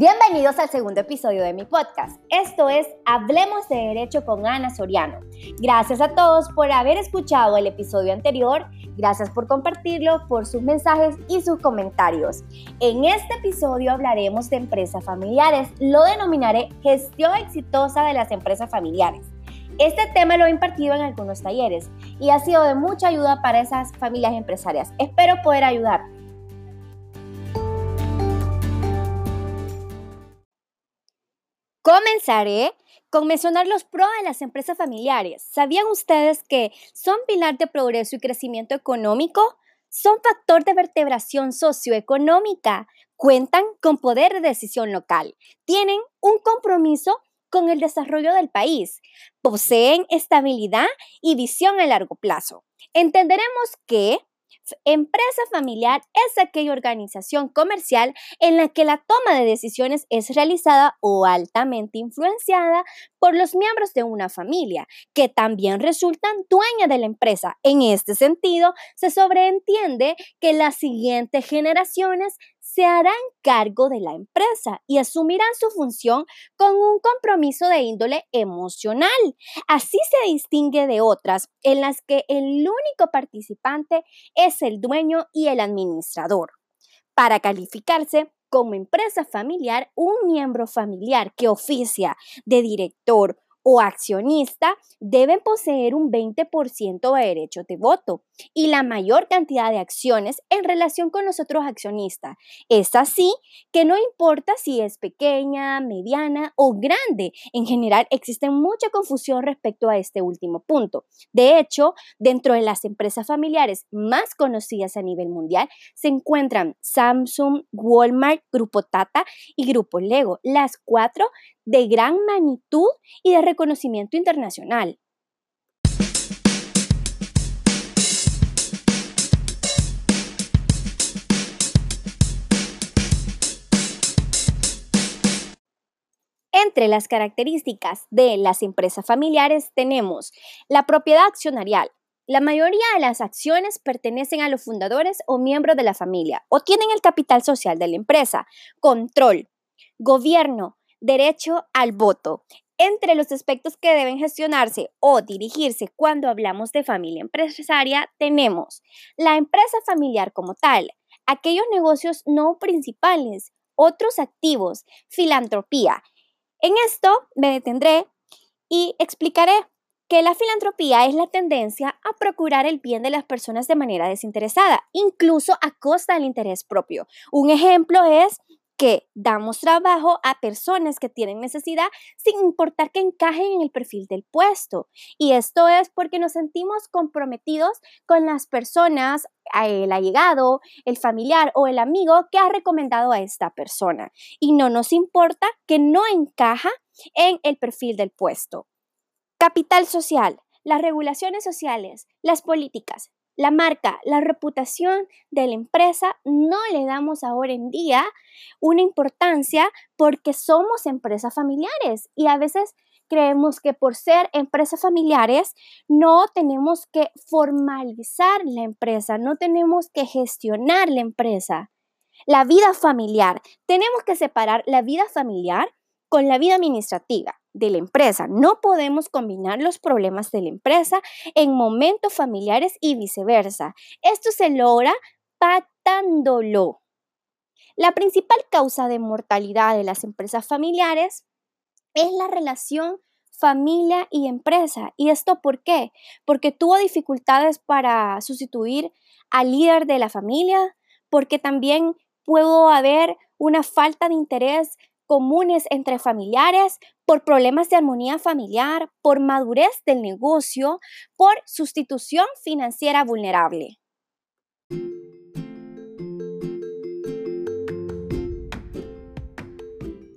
Bienvenidos al segundo episodio de mi podcast. Esto es Hablemos de Derecho con Ana Soriano. Gracias a todos por haber escuchado el episodio anterior, gracias por compartirlo, por sus mensajes y sus comentarios. En este episodio hablaremos de empresas familiares, lo denominaré gestión exitosa de las empresas familiares. Este tema lo he impartido en algunos talleres y ha sido de mucha ayuda para esas familias empresarias. Espero poder ayudar Comenzaré con mencionar los pros de las empresas familiares. ¿Sabían ustedes que son pilar de progreso y crecimiento económico? Son factor de vertebración socioeconómica. Cuentan con poder de decisión local. Tienen un compromiso con el desarrollo del país. Poseen estabilidad y visión a largo plazo. Entenderemos que Empresa familiar es aquella organización comercial en la que la toma de decisiones es realizada o altamente influenciada por los miembros de una familia, que también resultan dueñas de la empresa. En este sentido, se sobreentiende que las siguientes generaciones se harán cargo de la empresa y asumirán su función con un compromiso de índole emocional. Así se distingue de otras en las que el único participante es el dueño y el administrador. Para calificarse como empresa familiar, un miembro familiar que oficia de director o accionista deben poseer un 20% de derechos de voto y la mayor cantidad de acciones en relación con los otros accionistas. Es así que no importa si es pequeña, mediana o grande. En general existe mucha confusión respecto a este último punto. De hecho, dentro de las empresas familiares más conocidas a nivel mundial se encuentran Samsung, Walmart, Grupo Tata y Grupo Lego, las cuatro de gran magnitud y de reconocimiento internacional. Entre las características de las empresas familiares tenemos la propiedad accionarial. La mayoría de las acciones pertenecen a los fundadores o miembros de la familia o tienen el capital social de la empresa. Control, gobierno, derecho al voto. Entre los aspectos que deben gestionarse o dirigirse cuando hablamos de familia empresaria tenemos la empresa familiar como tal, aquellos negocios no principales, otros activos, filantropía. En esto me detendré y explicaré que la filantropía es la tendencia a procurar el bien de las personas de manera desinteresada, incluso a costa del interés propio. Un ejemplo es que damos trabajo a personas que tienen necesidad sin importar que encajen en el perfil del puesto. Y esto es porque nos sentimos comprometidos con las personas, el allegado, el familiar o el amigo que ha recomendado a esta persona. Y no nos importa que no encaja en el perfil del puesto. Capital social. Las regulaciones sociales, las políticas, la marca, la reputación de la empresa, no le damos ahora en día una importancia porque somos empresas familiares y a veces creemos que por ser empresas familiares no tenemos que formalizar la empresa, no tenemos que gestionar la empresa. La vida familiar, tenemos que separar la vida familiar con la vida administrativa de la empresa. No podemos combinar los problemas de la empresa en momentos familiares y viceversa. Esto se logra pactándolo. La principal causa de mortalidad de las empresas familiares es la relación familia y empresa. ¿Y esto por qué? Porque tuvo dificultades para sustituir al líder de la familia, porque también pudo haber una falta de interés comunes entre familiares, por problemas de armonía familiar, por madurez del negocio, por sustitución financiera vulnerable.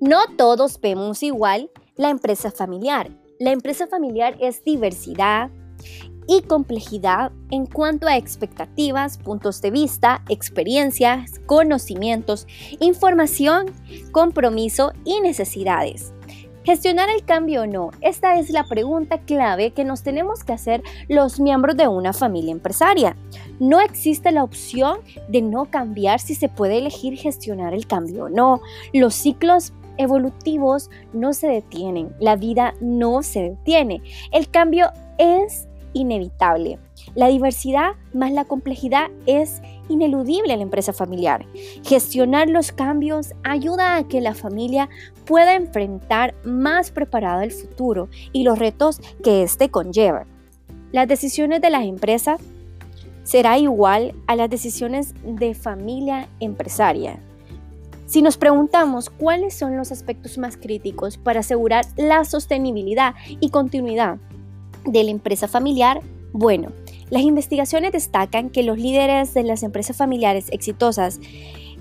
No todos vemos igual la empresa familiar. La empresa familiar es diversidad, y complejidad en cuanto a expectativas, puntos de vista, experiencias, conocimientos, información, compromiso y necesidades. Gestionar el cambio o no, esta es la pregunta clave que nos tenemos que hacer los miembros de una familia empresaria. No existe la opción de no cambiar si se puede elegir gestionar el cambio o no. Los ciclos evolutivos no se detienen, la vida no se detiene. El cambio es inevitable. La diversidad más la complejidad es ineludible en la empresa familiar. Gestionar los cambios ayuda a que la familia pueda enfrentar más preparada el futuro y los retos que éste conlleva. Las decisiones de las empresas será igual a las decisiones de familia empresaria. Si nos preguntamos cuáles son los aspectos más críticos para asegurar la sostenibilidad y continuidad de la empresa familiar, bueno, las investigaciones destacan que los líderes de las empresas familiares exitosas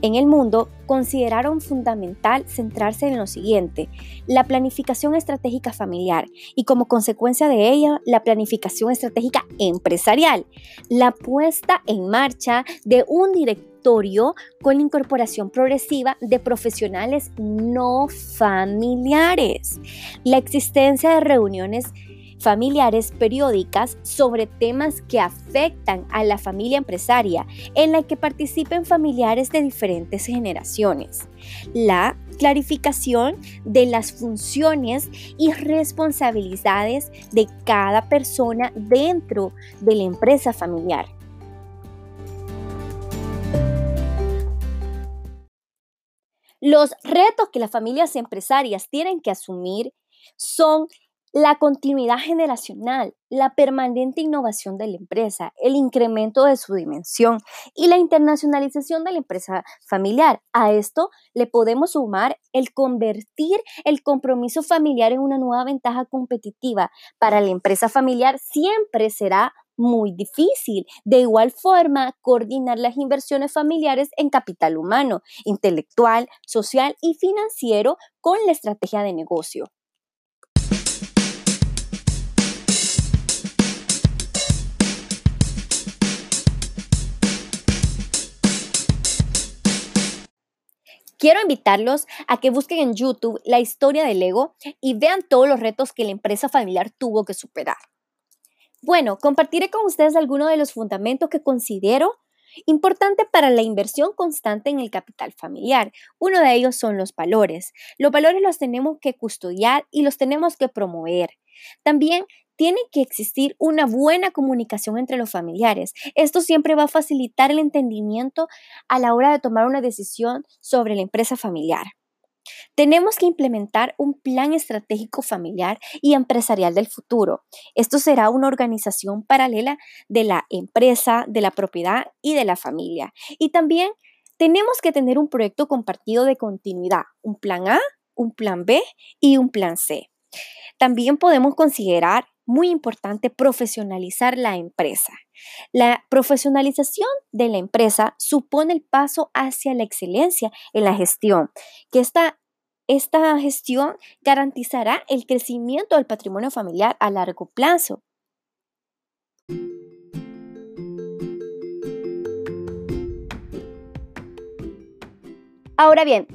en el mundo consideraron fundamental centrarse en lo siguiente, la planificación estratégica familiar y como consecuencia de ello la planificación estratégica empresarial, la puesta en marcha de un directorio con la incorporación progresiva de profesionales no familiares, la existencia de reuniones familiares periódicas sobre temas que afectan a la familia empresaria, en la que participen familiares de diferentes generaciones. La clarificación de las funciones y responsabilidades de cada persona dentro de la empresa familiar. Los retos que las familias empresarias tienen que asumir son la continuidad generacional, la permanente innovación de la empresa, el incremento de su dimensión y la internacionalización de la empresa familiar. A esto le podemos sumar el convertir el compromiso familiar en una nueva ventaja competitiva. Para la empresa familiar siempre será muy difícil. De igual forma, coordinar las inversiones familiares en capital humano, intelectual, social y financiero con la estrategia de negocio. Quiero invitarlos a que busquen en YouTube la historia del ego y vean todos los retos que la empresa familiar tuvo que superar. Bueno, compartiré con ustedes algunos de los fundamentos que considero importante para la inversión constante en el capital familiar. Uno de ellos son los valores. Los valores los tenemos que custodiar y los tenemos que promover. También tiene que existir una buena comunicación entre los familiares. Esto siempre va a facilitar el entendimiento a la hora de tomar una decisión sobre la empresa familiar. Tenemos que implementar un plan estratégico familiar y empresarial del futuro. Esto será una organización paralela de la empresa, de la propiedad y de la familia. Y también tenemos que tener un proyecto compartido de continuidad, un plan A, un plan B y un plan C. También podemos considerar muy importante profesionalizar la empresa. La profesionalización de la empresa supone el paso hacia la excelencia en la gestión, que esta, esta gestión garantizará el crecimiento del patrimonio familiar a largo plazo. Ahora bien,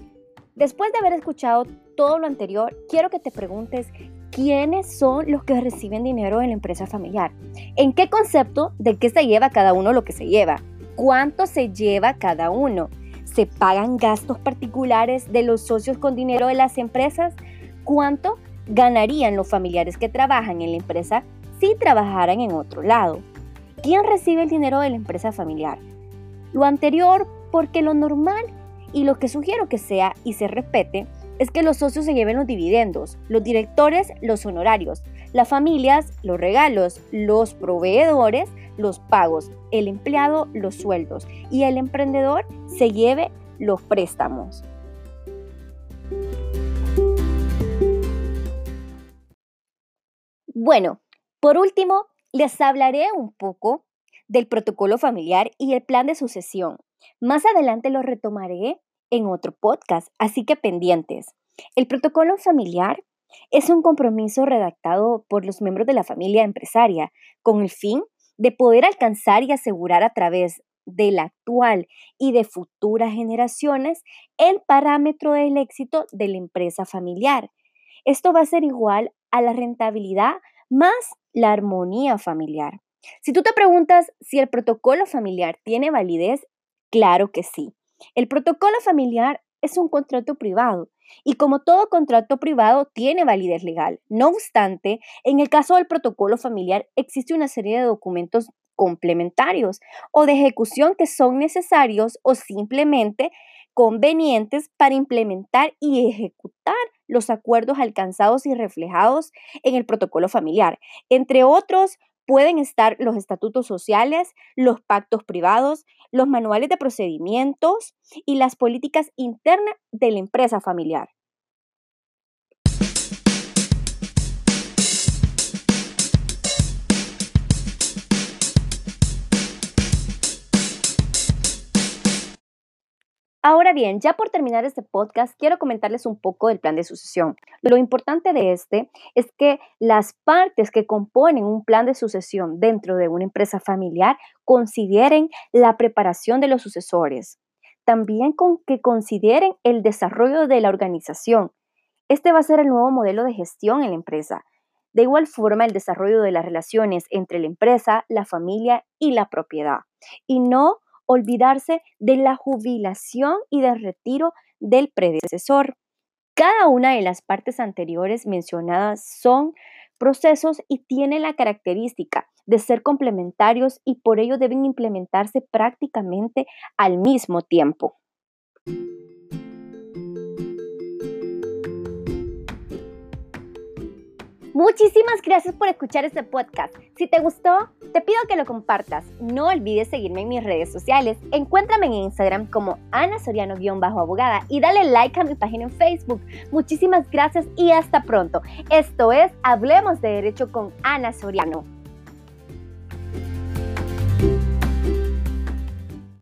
después de haber escuchado todo lo anterior, quiero que te preguntes quiénes son los que reciben dinero en la empresa familiar. ¿En qué concepto de qué se lleva cada uno lo que se lleva? ¿Cuánto se lleva cada uno? ¿Se pagan gastos particulares de los socios con dinero de las empresas? ¿Cuánto ganarían los familiares que trabajan en la empresa si trabajaran en otro lado? ¿Quién recibe el dinero de la empresa familiar? Lo anterior porque lo normal y lo que sugiero que sea y se respete es que los socios se lleven los dividendos, los directores los honorarios, las familias los regalos, los proveedores los pagos, el empleado los sueldos y el emprendedor se lleve los préstamos. Bueno, por último, les hablaré un poco del protocolo familiar y el plan de sucesión. Más adelante lo retomaré en otro podcast, así que pendientes. El protocolo familiar es un compromiso redactado por los miembros de la familia empresaria con el fin de poder alcanzar y asegurar a través de la actual y de futuras generaciones el parámetro del éxito de la empresa familiar. Esto va a ser igual a la rentabilidad más la armonía familiar. Si tú te preguntas si el protocolo familiar tiene validez, claro que sí. El protocolo familiar es un contrato privado y como todo contrato privado tiene validez legal. No obstante, en el caso del protocolo familiar existe una serie de documentos complementarios o de ejecución que son necesarios o simplemente convenientes para implementar y ejecutar los acuerdos alcanzados y reflejados en el protocolo familiar. Entre otros, pueden estar los estatutos sociales, los pactos privados, los manuales de procedimientos y las políticas internas de la empresa familiar. Ahora bien, ya por terminar este podcast, quiero comentarles un poco del plan de sucesión. Lo importante de este es que las partes que componen un plan de sucesión dentro de una empresa familiar consideren la preparación de los sucesores. También con que consideren el desarrollo de la organización. Este va a ser el nuevo modelo de gestión en la empresa. De igual forma, el desarrollo de las relaciones entre la empresa, la familia y la propiedad. Y no olvidarse de la jubilación y del retiro del predecesor. Cada una de las partes anteriores mencionadas son procesos y tienen la característica de ser complementarios y por ello deben implementarse prácticamente al mismo tiempo. Muchísimas gracias por escuchar este podcast. Si te gustó, te pido que lo compartas. No olvides seguirme en mis redes sociales. Encuéntrame en Instagram como Ana Soriano-abogada y dale like a mi página en Facebook. Muchísimas gracias y hasta pronto. Esto es Hablemos de Derecho con Ana Soriano.